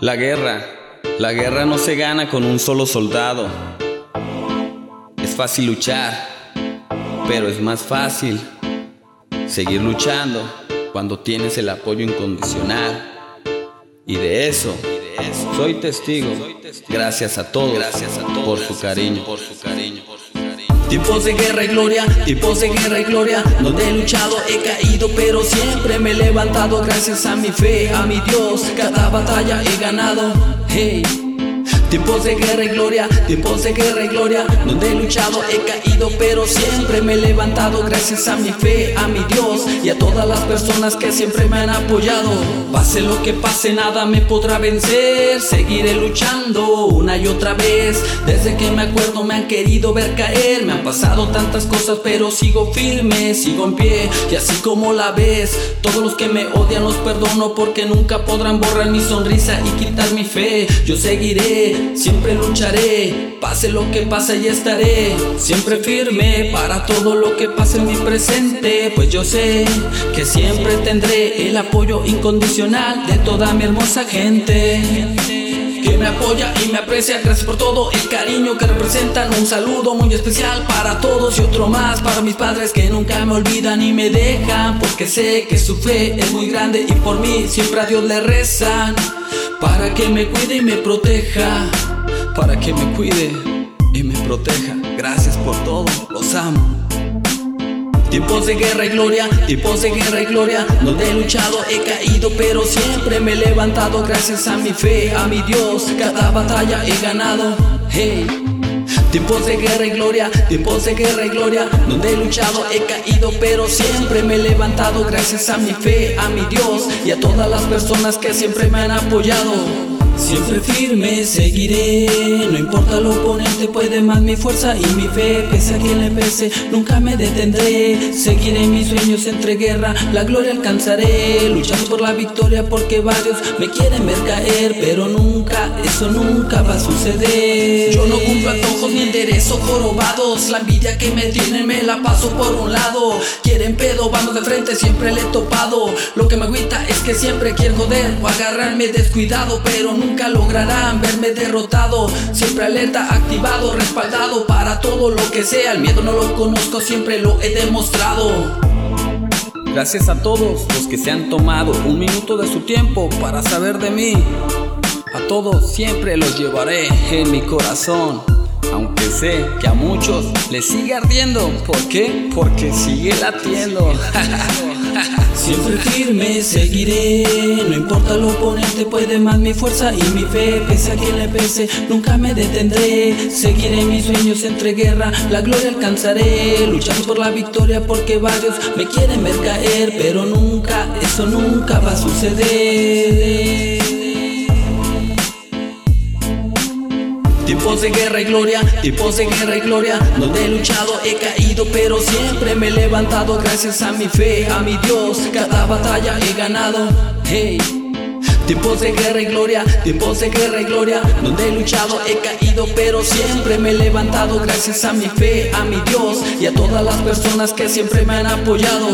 La guerra, la guerra no se gana con un solo soldado. Es fácil luchar, pero es más fácil seguir luchando cuando tienes el apoyo incondicional. Y de eso, soy testigo. Gracias a todos, gracias a todos por su cariño, por su cariño. Tiempos de guerra y gloria, tiempos de guerra y gloria Donde he luchado, he caído, pero siempre me he levantado Gracias a mi fe, a mi Dios, cada batalla he ganado Hey Tiempos de guerra y gloria, tiempos de guerra y gloria Donde he luchado, he caído, pero siempre me he levantado Gracias a mi fe, a mi Dios y a todas las personas que siempre me han apoyado. Pase lo que pase, nada me podrá vencer Seguiré luchando una y otra vez. Desde que me acuerdo me han querido ver caer Me han pasado tantas cosas, pero sigo firme, sigo en pie Y así como la ves, todos los que me odian los perdono Porque nunca podrán borrar mi sonrisa y quitar mi fe. Yo seguiré siempre lucharé, pase lo que pase y estaré siempre firme para todo lo que pase en mi presente, pues yo sé que siempre tendré el apoyo incondicional de toda mi hermosa gente que me apoya y me aprecia. Gracias por todo el cariño que representan. Un saludo muy especial para todos y otro más para mis padres que nunca me olvidan y me dejan. Porque sé que su fe es muy grande y por mí siempre a Dios le rezan para que me cuide y me proteja, para que me cuide y me proteja. Gracias por todo, los amo. Tiempos de guerra y gloria, tiempos de guerra y gloria, donde he luchado, he caído, pero siempre me he levantado gracias a mi fe, a mi Dios, cada batalla he ganado. Hey. Tiempos de guerra y gloria, tiempos de guerra y gloria, donde he luchado, he caído, pero siempre me he levantado gracias a mi fe, a mi Dios y a todas las personas que siempre me han apoyado. Siempre firme seguiré, no importa el oponente, puede más mi fuerza y mi fe, pese a quien le pese, nunca me detendré. Seguiré mis sueños entre guerra, la gloria alcanzaré, luchando por la victoria porque varios me quieren ver caer, pero nunca, eso nunca va a suceder. Yo no enderezo jorobados, la envidia que me tienen me la paso por un lado. Quieren pedo, vamos de frente, siempre le he topado. Lo que me agüita es que siempre quieren joder o agarrarme descuidado, pero nunca lograrán verme derrotado. Siempre alerta, activado, respaldado para todo lo que sea. El miedo no lo conozco, siempre lo he demostrado. Gracias a todos los que se han tomado un minuto de su tiempo para saber de mí. A todos siempre los llevaré en mi corazón. Aunque sé que a muchos les sigue ardiendo. ¿Por qué? Porque sigue latiendo. Siempre firme seguiré, no importa el oponente, puede más mi fuerza y mi fe, pese a quien le pese, nunca me detendré. Seguiré mis sueños entre guerra, la gloria alcanzaré, luchando por la victoria porque varios me quieren ver caer, pero nunca, eso nunca va a suceder. Tiempos de guerra y gloria, tiempos de guerra y gloria, donde he luchado, he caído, pero siempre me he levantado gracias a mi fe, a mi Dios, cada batalla he ganado. Hey. Tiempos de guerra y gloria, tiempos de guerra y gloria, donde he luchado, he caído, pero siempre me he levantado gracias a mi fe, a mi Dios y a todas las personas que siempre me han apoyado.